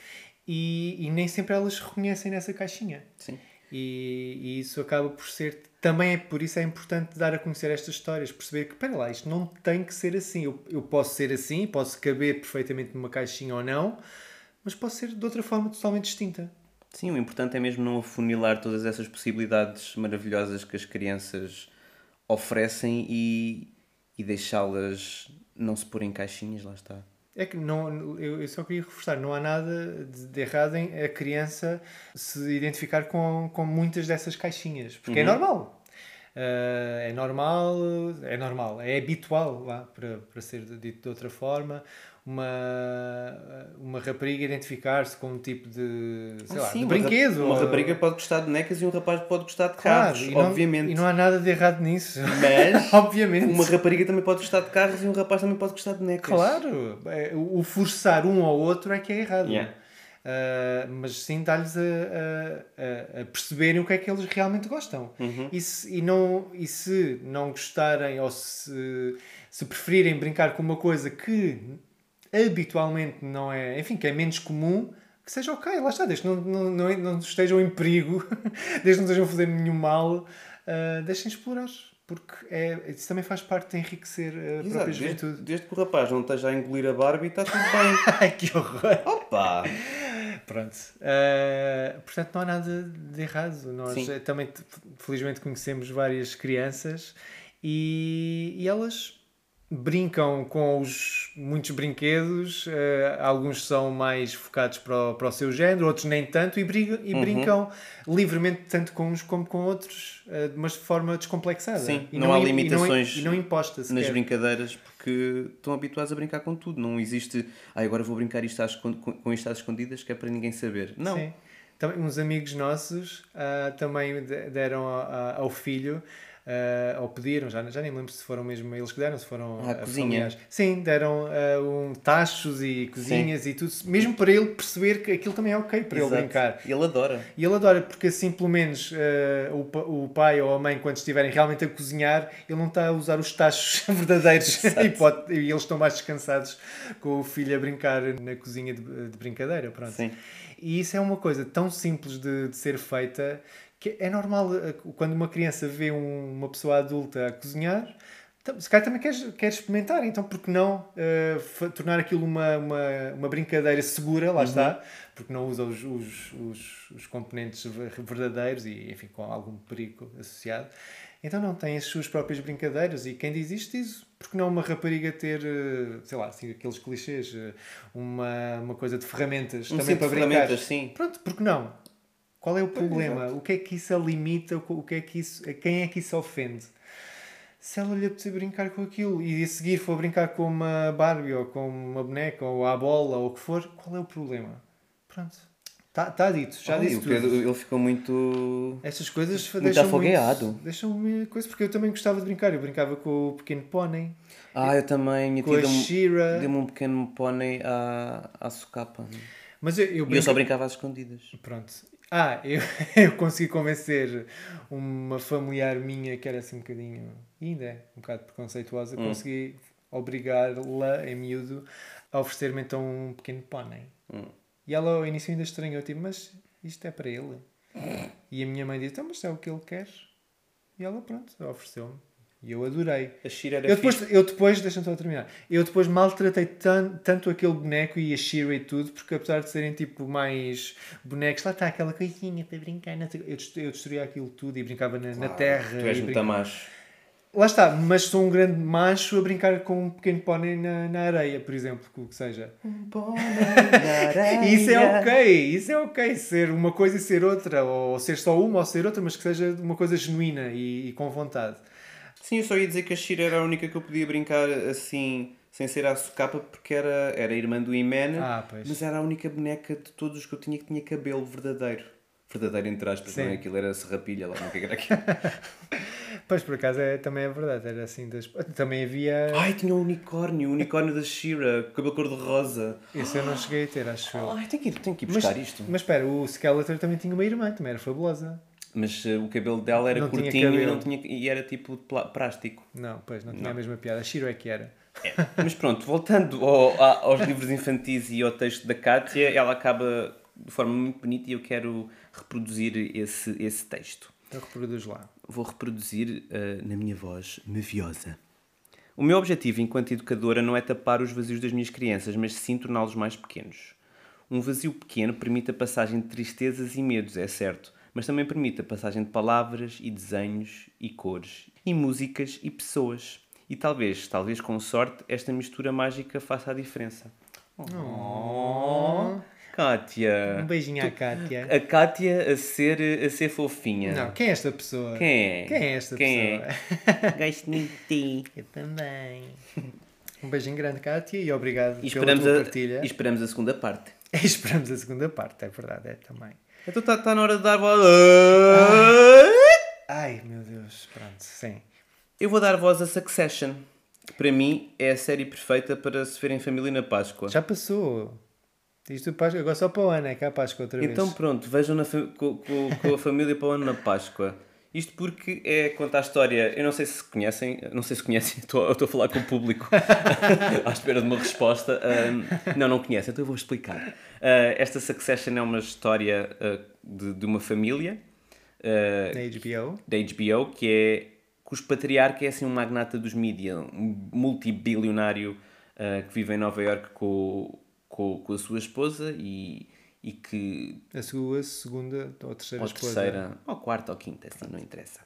E, e nem sempre elas reconhecem nessa caixinha. Sim. e, e isso acaba por ser também é por isso é importante dar a conhecer estas histórias perceber que, espera lá, isto não tem que ser assim. Eu, eu posso ser assim, posso caber perfeitamente numa caixinha ou não mas posso ser de outra forma totalmente distinta. Sim, o importante é mesmo não afunilar todas essas possibilidades maravilhosas que as crianças oferecem e, e deixá-las não se pôr em caixinhas, lá está. É que não, eu, só queria reforçar, não há nada de, de errado em a criança se identificar com, com muitas dessas caixinhas, porque é normal. Uh, é normal, é normal, é habitual, lá, para, para ser dito de outra forma, uma, uma rapariga identificar-se com um tipo de, sei Ah, lá, sim, de brinquedo. Uma ou- rapariga pode gostar de necas e um rapaz pode gostar de Claro, carros, e não, obviamente. E não há nada de errado nisso. Mas obviamente. uma rapariga também pode gostar de carros e um rapaz também pode gostar de necas. Claro, é, o forçar um ao outro é que é errado. Yeah. Ah, mas sim dar-lhes a, a- a- a perceberem o que é que eles realmente gostam. Uhum. E, se, e, não, e se não gostarem ou se, se preferirem brincar com uma coisa que habitualmente não é, enfim, que é menos comum, que seja ok, lá está, desde que não, não, não, não estejam em perigo, desde que não estejam a fazer nenhum mal, ah, deixem explorar. Porque é, isso também faz parte de enriquecer a Exato, própria desde, juventude. desde que o rapaz não esteja a engolir a Barbie, está tudo bem. Ai, que horror! Opa! Pronto. Uh, portanto, não há nada de errado. Nós Sim. eh, também, felizmente, conhecemos várias crianças e, e elas brincam com os muitos brinquedos. eh, alguns são mais focados para o, para o seu género, outros nem tanto, e, brincam, Uhum. e brincam livremente tanto com uns como com outros, eh, mas de forma descomplexada. Sim, E não há im- e limitações E não, imposta Nas brincadeiras, porque estão habituados a brincar com tudo. Não existe, ah, agora vou brincar isto às, com, com isto às escondidas, que é para ninguém saber. Não. Sim. Também, uns amigos nossos ah, também de- deram ao filho, ah, ou pediram, já, já nem lembro se foram mesmo eles que deram, se foram Ah, ah, cozinha. familiares. Sim, deram ah, um, tachos e cozinhas e tudo, mesmo para ele perceber que aquilo também é ok para Exato. ele brincar. E ele adora. E ele adora, porque assim, pelo menos, eh, o, o pai ou a mãe, quando estiverem realmente a cozinhar, ele não está a usar os tachos verdadeiros e, pode- e eles estão mais descansados com o filho a brincar na cozinha de, de brincadeira. Pronto. Sim. E isso é uma coisa tão simples de, de ser feita que é normal eh, quando uma criança vê um- uma pessoa adulta a cozinhar. Se calhar também quer, experimentar, então por que não fa- tornar aquilo uma, uma, uma brincadeira segura, lá está, porque não usa os, os, os, os componentes ver- verdadeiros e, enfim, com algum perigo associado. Então não, tem as suas próprias brincadeiras e quem diz isto diz, porque não uma rapariga ter, eh, sei lá, assim, aqueles clichês, uma, uma coisa de ferramentas Um também para de brincar. ferramentas, sim. Pronto, porque não? Qual é o problema? O que é que isso a limita? O que é que isso, quem é que isso ofende? Se ela lhe apetecer brincar com aquilo e a seguir for brincar com uma Barbie ou com uma boneca ou à bola ou o que for, qual é o problema? Pronto. Está tá dito, já Olha, disse tudo. Pedro, ele ficou muito. Estas coisas Muito deixam afogueado. Deixam-me coisa, porque eu também gostava de brincar. Eu brincava com o pequeno pônei, Ah, eu também. com a Deu-me Shira. deu um pequeno pônei à, à socapa. Mas eu, eu E eu só brinca- brincava às escondidas. Pronto. Ah, eu, eu consegui convencer uma familiar minha que era assim um bocadinho, ainda é um bocado preconceituosa, Hum. consegui obrigar-la, em miúdo, a oferecer-me então um pequeno pônei. Hum. E ela ao início ainda estranhou, tipo, mas isto é para ele? E a minha mãe disse, então, mas é o que ele quer. E ela, pronto, ofereceu-me. E eu adorei. A Shira era Eu depois, fixe. eu depois deixa-me só terminar. Eu depois maltratei tan, tanto aquele boneco e a Shira e tudo, porque apesar de serem tipo mais bonecos, lá está aquela coisinha para brincar. Eu, eu destruía aquilo tudo e brincava na, na terra. Tu és muito brinca- macho. Lá está, mas sou um grande macho a brincar com um pequeno pônei na, na areia, por exemplo, o que seja. E isso é ok, isso é ok, ser uma coisa e ser outra, ou ser só uma ou ser outra, mas que seja uma coisa genuína e, e com vontade. Sim, eu só ia dizer que a Shira era a única que eu podia brincar assim, sem ser à socapa, porque era, era irmã do Iman, Ah, mas era a única boneca de todos os que eu tinha que tinha cabelo verdadeiro. Verdadeiro entre aspas, não é? Sim. Aquilo era serrapilha lá, não que era aquilo. Pois, por acaso, é, também é verdade, era assim das... Também havia... Ai, tinha um unicórnio, o unicórnio da Shira, com cabelo cor-de-rosa. Esse eu não cheguei a ter, acho eu. Ai, tenho que ir, tenho que ir Mas, buscar isto. mas espera, o Skeletor também tinha uma irmã, também era fabulosa. Mas eh, o cabelo dela era Não curtinho e, não tinha, e era tipo plástico. Não, pois, não tinha Não. a mesma piada. A Shiro é que era. Mas pronto, voltando ao- a- aos livros infantis e ao texto da Kátia, ela acaba de forma muito bonita e eu quero reproduzir esse, esse texto. Então reproduz lá. Vou reproduzir eh, na minha voz maviosa. O meu objetivo enquanto educadora não é tapar os vazios das minhas crianças, mas sim torná-los mais pequenos. Um vazio pequeno permite a passagem de tristezas e medos, é certo, mas também permite a passagem de palavras e desenhos e cores, e músicas e pessoas. E talvez, talvez com sorte, esta mistura mágica faça a diferença. Oh, Kátia! Um beijinho à Kátia. A Kátia a ser, a ser fofinha. Não, quem é esta pessoa? Quem é? Quem é esta Quem pessoa? é? Gosto muito de ti. Eu também. Um beijinho grande, Kátia, e obrigado E pela tua a, partilha. e esperamos a segunda parte. E esperamos a segunda parte, é verdade, é também. Então está tá na hora de dar voz. Ai, meu Deus, pronto, sim. Eu vou dar voz a Succession, que para mim é a série perfeita para se ver em família na Páscoa. Já passou. Isto Páscoa, agora só para o ano, é cá a Páscoa outra Então vez. pronto, vejam na com, com- com a família para o ano na Páscoa. Isto porque é conta a história, eu não sei se conhecem, não sei se conhecem, estou, eu estou a falar com o público à espera de uma resposta. Ahm, não, não conhecem, então eu vou explicar. Ah, esta Succession é uma história ah, de, de uma família ah, Na HBO. da HBO que é cujo patriarca é assim um magnata dos mídia, um multibilionário ah, que vive em Nova York com, com, com a sua esposa e, e que A sua segunda ou terceira ou esposa. terceira, ou quarta ou quinta, assim, não interessa.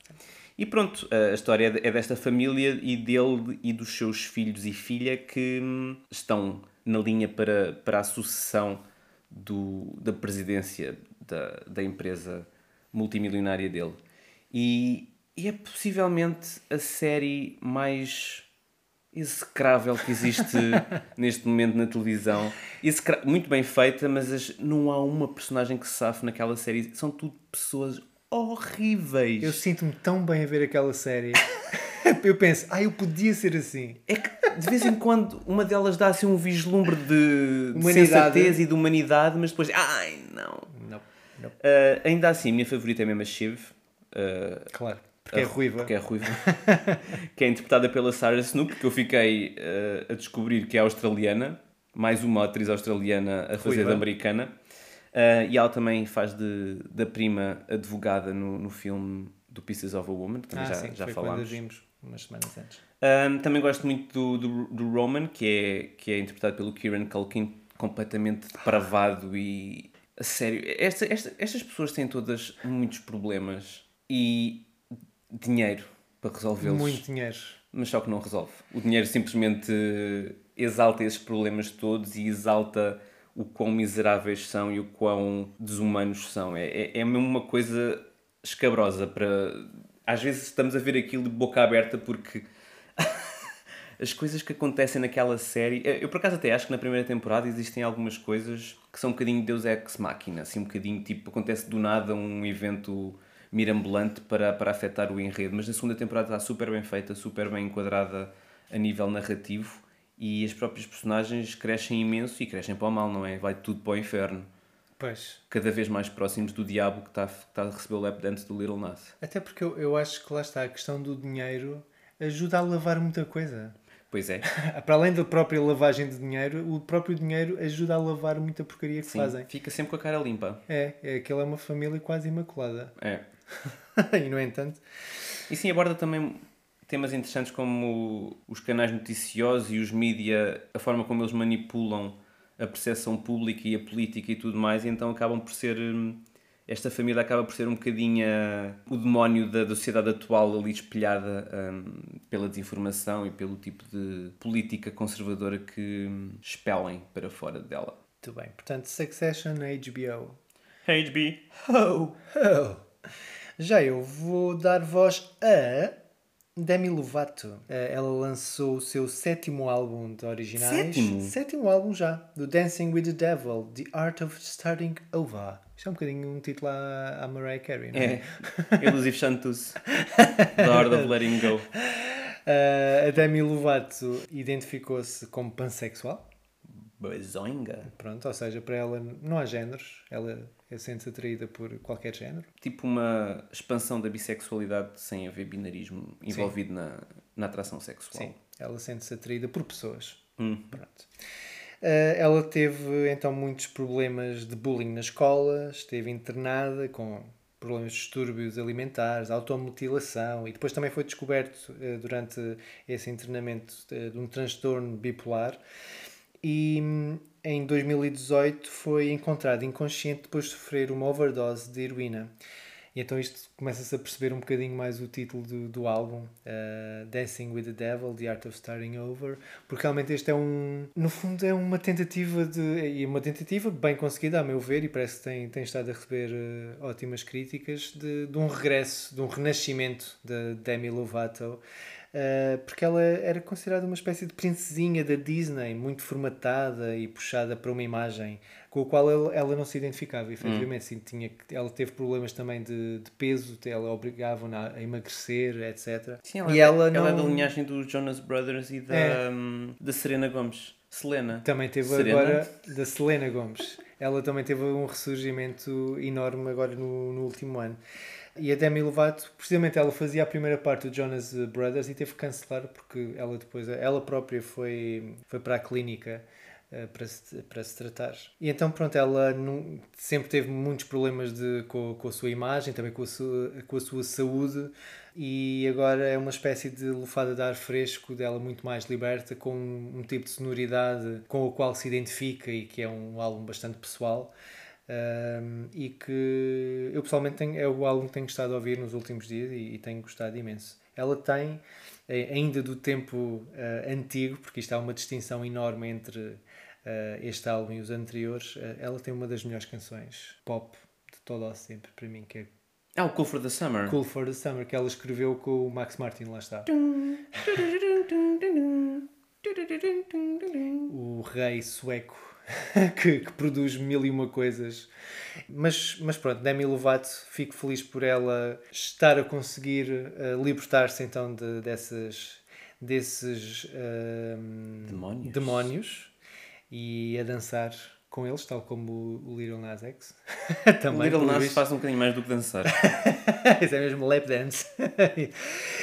E pronto, a história é desta família e dele e dos seus filhos e filha que hum, estão na linha para, para a sucessão do, da presidência da, da empresa multimilionária dele. E, e é possivelmente a série mais execrável que existe neste momento na televisão. Execra- muito bem feita, mas as- não há uma personagem que se safe naquela série. São tudo pessoas horríveis. Eu sinto-me tão bem a ver aquela série. eu penso, ah, eu podia ser assim. É que de vez em quando uma delas dá assim um vislumbre de, de sensatez e de humanidade, mas depois, ai não. Não, não. Ah, ainda assim, a minha favorita é mesmo a Shiv. Ah, Claro, porque é a- ruiva. Porque é ruiva. que é interpretada pela Sarah Snook, que eu fiquei eh, a descobrir que é australiana. Mais uma atriz australiana a fazer Ruiva. de americana. Eh, e ela também faz de, da prima advogada no, no filme do Pieces of a Woman, que também Ah, já, sim, já falámos. Umas semanas antes. Ahm, também gosto muito do, do, do Roman, que é, que é interpretado pelo Kieran Culkin, completamente depravado e. A sério, esta, esta, estas pessoas têm todas muitos problemas e dinheiro para resolvê-los. Muito dinheiro. Mas só que não resolve. O dinheiro simplesmente exalta esses problemas todos e exalta o quão miseráveis são e o quão desumanos são. É, é, é mesmo uma coisa escabrosa para. Às vezes estamos a ver aquilo de boca aberta porque as coisas que acontecem naquela série. Eu por acaso até acho que na primeira temporada existem algumas coisas que são um bocadinho Deus Ex Machina, assim um bocadinho tipo, acontece do nada um evento mirambulante para, para afetar o enredo, mas na segunda temporada está super bem feita, super bem enquadrada a nível narrativo e as próprias personagens crescem imenso e crescem para o mal, não é? Vai tudo para o inferno. Pois. Cada vez mais próximos do diabo que está, que está a receber o lap dance do Little Nas. Até porque eu, eu acho que lá está, a questão do dinheiro ajuda a lavar muita coisa. Pois é. Para além da própria lavagem de dinheiro, o próprio dinheiro ajuda a lavar muita porcaria que Sim, fazem. fica sempre com a cara limpa. É, é aquela é uma família quase imaculada. É. e no entanto, E sim, aborda também temas interessantes como os canais noticiosos e os mídia, a forma como eles manipulam a percepção pública e a política e tudo mais, e então acabam por ser. hum, Esta família acaba por ser um bocadinho ah, o demónio da, da sociedade atual ali espelhada hum, pela desinformação e pelo tipo de política conservadora que hum, expelem para fora dela. muito bem. Portanto, Succession na HBO. HB. Oh. Já eu vou dar voz a Demi Lovato. Eh, Ela lançou o seu sétimo álbum de originais. Sétimo? Sétimo álbum já. Do Dancing with the Devil, The Art of Starting Over. Isto é um bocadinho um título à, à Mariah Carey, não é? É. Elusive Chantus. The Art of Letting Go. Eh, a Demi Lovato identificou-se como pansexual. Bazoinga. Pronto, ou seja, para ela não há géneros. Ela sente-se atraída por qualquer género. tipo uma expansão da bissexualidade sem haver binarismo envolvido na, na atração sexual. Sim, ela sente-se atraída por pessoas. Hum. Pronto. Eh, ela teve então muitos problemas de bullying na escola, esteve internada com problemas de distúrbios alimentares, automutilação e depois também foi descoberto eh, durante esse internamento eh, de um transtorno bipolar. E hum, em 2018 foi encontrado inconsciente depois de sofrer uma overdose de heroína. E então isto começa-se a perceber um bocadinho mais o título do, do álbum, uh, Dancing with the Devil, The Art of Starting Over, porque realmente este é um, no fundo é uma tentativa de, e uma tentativa bem conseguida a meu ver, e parece que tem, tem estado a receber uh, ótimas críticas, de, de um regresso, de um renascimento de Demi Lovato, Uh, porque ela era considerada uma espécie de princesinha da Disney, muito formatada e puxada para uma imagem com a qual ela, ela não se identificava, efetivamente. Sim, tinha, ela teve problemas também de, de peso, ela obrigava-na a emagrecer, etc. Sim, ela, e é, ela, ela é não... da linhagem dos Jonas Brothers e da, É. hum, da Serena Gomes. Selena. Também teve Serena? agora da Selena Gomes. Ela também teve um ressurgimento enorme agora no, no último ano. E a Demi Lovato, precisamente ela fazia a primeira parte do Jonas Brothers e teve que cancelar porque ela depois, ela própria foi, foi para a clínica eh, para se, para se tratar. E então, pronto, ela nu- sempre teve muitos problemas de, com, com a sua imagem, também com a sua, com a sua saúde, e agora é uma espécie de lufada de ar fresco dela muito mais liberta, com um tipo de sonoridade com o qual se identifica e que é um álbum bastante pessoal. Um, e que eu pessoalmente tenho, é o álbum que tenho gostado de ouvir nos últimos dias e, e tenho gostado imenso. Ela tem, eh, ainda do tempo eh, antigo, porque isto há uma distinção enorme entre eh, este álbum e os anteriores, eh, ela tem uma das melhores canções pop de todo ao sempre, para mim, que é Ah, o Cool for the Summer. Cool for the Summer, que ela escreveu com o Max Martin, lá está. o rei sueco que, que produz mil e uma coisas. Mas, mas pronto, Demi Lovato, fico feliz por ela estar a conseguir eh, libertar-se então de, dessas, desses ehm, Demónios. demónios e a dançar com eles, tal como o, o Little Nas X. O Também, Little pelo Nas visto. faz um bocadinho mais do que dançar. Isso é mesmo lap dance.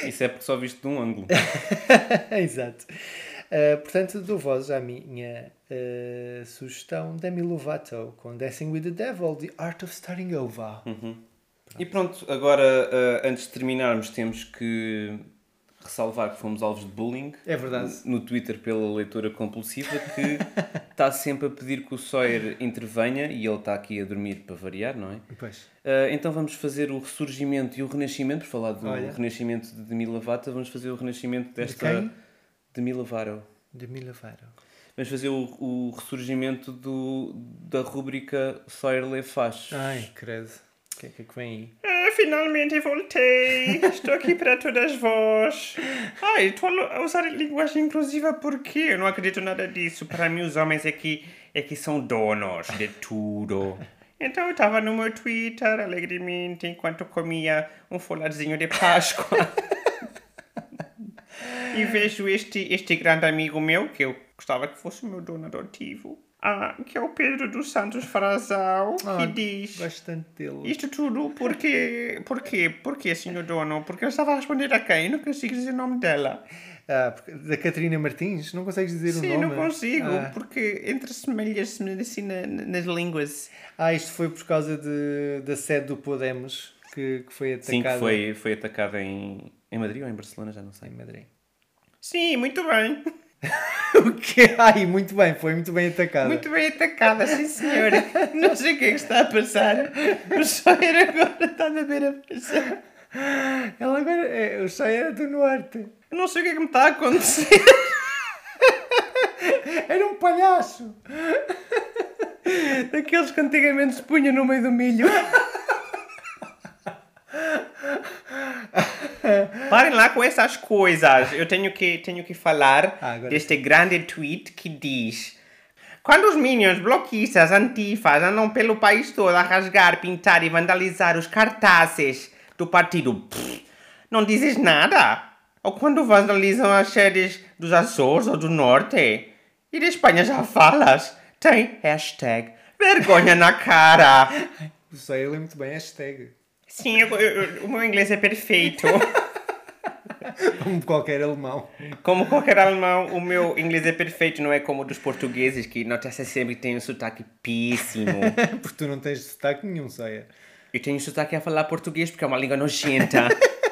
Isso é porque só viste de um ângulo. Exato. Uh, portanto, dou voz à minha uh, sugestão Demi Lovato com Dancing with the Devil, The Art of Starting Over. E pronto, agora, ah, antes de terminarmos, temos que ressalvar que fomos alvos de bullying. É verdade. No Twitter pela leitora compulsiva que está sempre a pedir que o Sawyer intervenha e ele está aqui a dormir para variar, não é? Pois. Então vamos fazer o ressurgimento e o renascimento, por falar do Olha. renascimento de Demi Lovato, vamos fazer o renascimento desta... quem? Demi Lovato. Demi Lovato. Vamos fazer o, o ressurgimento do, da rúbrica Sawyer lê faz. Ai, credo. O que é que é que vem aí? Ah, finalmente voltei. Estou aqui para todas vós. Ai, estou a usar linguagem inclusiva porque eu não acredito nada disso. Para mim, os homens é que, é que são donos de tudo. Então eu estava no meu Twitter alegremente enquanto comia um foladinho de Páscoa. e vejo este, este grande amigo meu, que eu gostava que fosse o meu dono adotivo, ah, que é o Pedro dos Santos Frazão, que Ah, diz... Gosto tanto dele. Isto tudo porque. Porquê? Porquê, senhor dono? Porque eu estava a responder a quem? Eu não consigo dizer o nome dela. Ah, da Catarina Martins? Não consegues dizer o Sim, nome? não consigo, Ah. porque entre semelhas assim na- nas línguas. Ah, isto foi por causa de, da sede do Podemos que, que foi atacada Sim, que foi, foi atacada em, em Madrid ou em Barcelona, já não sei. em Madrid. Sim, muito bem. o quê? Ai, muito bem, foi muito bem atacada. Muito bem atacada, sim senhora. Não sei o que é que está a passar. O Sawyer agora está a ver a passar. Ela agora, é, o Chay era do Norte. Eu não sei o que é que me está a acontecer. Era um palhaço. Daqueles que antigamente se punha no meio do milho. Parem lá com essas coisas. Eu tenho que, tenho que falar Ah, deste grande tweet que diz: Quando os minions, bloquistas, antifas andam pelo país todo a rasgar, pintar e vandalizar os cartazes do partido, pff, não dizes nada? Ou quando vandalizam as sedes dos Açores ou do Norte? E da Espanha já falas? Tem hashtag vergonha na cara. Chay lê muito bem hashtag. Sim, eu- eu- o meu inglês é perfeito. Como qualquer alemão. Como qualquer alemão, o meu inglês é perfeito, não é como o dos portugueses, que nota-se sempre que tem um sotaque péssimo. Porque tu não tens sotaque nenhum, Ceia. Eu tenho sotaque a falar português porque é uma língua nojenta.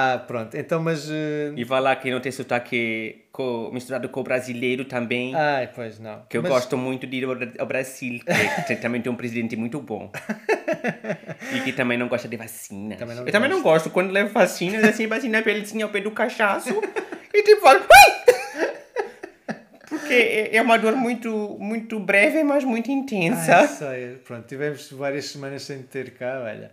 Ah, pronto. Então, mas. eh, E vai lá que não tem sotaque co- misturado com o brasileiro também. Ai, pois não. Que eu Mas- gosto muito de ir ao Bra- ao Brasil, que também tem um presidente muito bom. e que também não gosta de não eu também não gosto quando levo vacinas, assim, vacina pelezinha ao pé do cachaço. e tipo, falo, "Ui!" Porque é é uma dor muito, muito breve, mas muito intensa. Ai, sei. Pronto, tivemos várias semanas sem te ter cá, olha.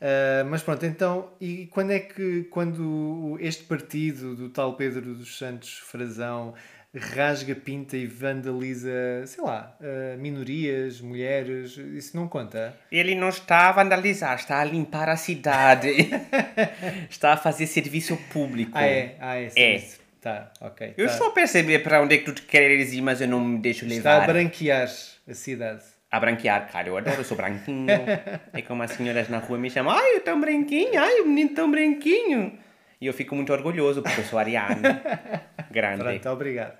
Ah, mas pronto, então, e quando é que, quando este partido do tal Pedro dos Santos Frazão rasga, pinta e vandaliza, sei lá, ah, minorias, mulheres, isso não conta? Ele não está a vandalizar, está a limpar a cidade. está a fazer serviço público. Ah, é? Ah, é, É. Tá, ok. Eu tá. estou a perceber para onde é que tu queres ir, mas eu não me deixo Está levar. a branquear a cidade. A branquear, cara, eu adoro, eu sou branquinho. é como as senhoras na rua me chamam, ai, eu tão branquinho, ai, o menino tão branquinho. E eu fico muito orgulhoso porque eu sou ariano. Grande. Pronto, obrigado.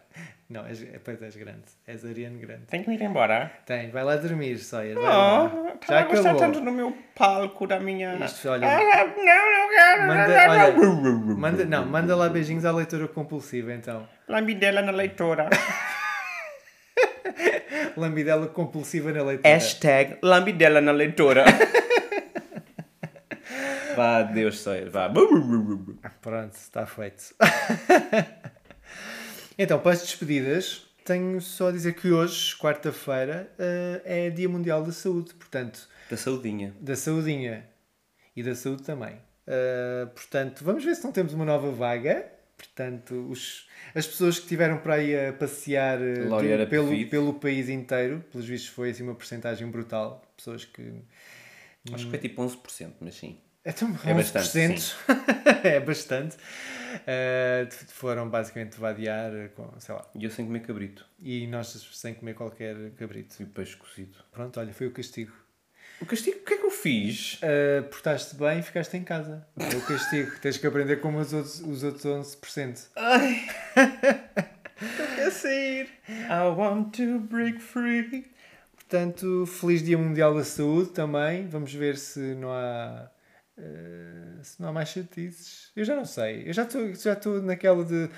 Não, és, pois és grande. És Ariane grande. Tenho que ir embora. Tem, vai lá dormir, Sawyer. Oh, lá. estava a gostar tanto do meu palco, da minha... Isto, olha, Ah, não, não quero. Manda, olha, manda, não, manda lá beijinhos à leitora compulsiva, então. Lambidela na leitora. Lambidela compulsiva na leitora. Hashtag lambidela na leitora. vá, Deus Sawyer, vá. Pronto, está feito. Então, para as despedidas, tenho só a dizer que hoje, quarta-feira, eh, é Dia Mundial da Saúde. Portanto, Da saudinha. da saudinha e da saúde também. Uh, portanto, vamos ver se não temos uma nova vaga. Portanto, os, as pessoas que estiveram para aí a passear Laurear do- pelo, pelo país inteiro, pelos vistos foi assim uma porcentagem brutal. Pessoas que. Acho que foi tipo 11%, mas sim. É bastante, 11%. é bastante. Uh, foram basicamente vadear com, sei lá, E eu sem comer cabrito. e nós sem comer qualquer cabrito. E peixe cozido. Pronto, olha, foi o castigo. O castigo, o que é que eu fiz? Uh, portaste bem e ficaste em casa. É o castigo. Tens que aprender como os outros, os outros 11%. Quer sair. I want to break free. Portanto, feliz Dia Mundial da Saúde também. Vamos ver se não há. Uh, se não há mais chatices. Eu já não sei. Eu já estou já naquela de.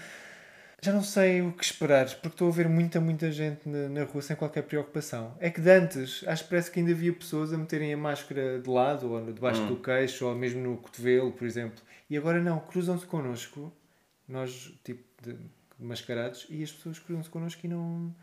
Já não sei o que esperar, porque estou a ver muita, muita gente na, na rua sem qualquer preocupação. É que de antes, acho que parece que ainda havia pessoas a meterem a máscara de lado, ou debaixo do queixo, ou mesmo no cotovelo, por exemplo. E agora não, cruzam-se connosco, nós, tipo, de, de mascarados, e as pessoas cruzam-se connosco e não,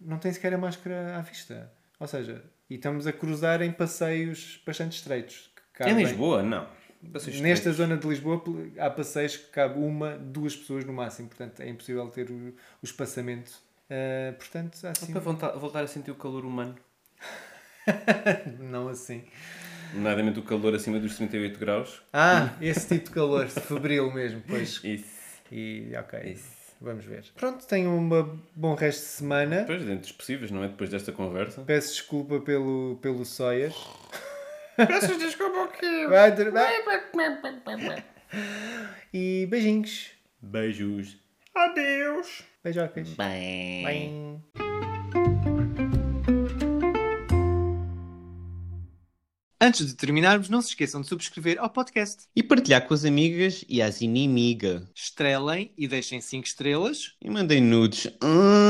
não têm sequer a máscara à vista. Ou seja, e estamos a cruzar em passeios bastante estreitos. Em Lisboa? Não. Passei Nesta zona de Lisboa há passeios que cabe uma, duas pessoas no máximo, portanto é impossível ter o, o espaçamento. Ah, portanto, assim, Para voltar, voltar a sentir o calor humano. não assim. Nomeadamente o calor acima dos 38 graus. Ah, esse tipo de calor, febril mesmo, pois. Isso. E ok, Isso. vamos ver. Pronto, tenham um bom resto de semana. Depois, dentro dos possíveis, não é? Depois desta conversa. Peço desculpa pelo, pelo Soias. Peço desculpa aqui. Vai, vai. E beijinhos. Beijos. Adeus. Beijocas. Bem. Bye. Antes de terminarmos, não se esqueçam de subscrever ao podcast. E partilhar com as amigas e as inimigas. Estrelem e deixem 5 estrelas. E mandem nudes. Hum.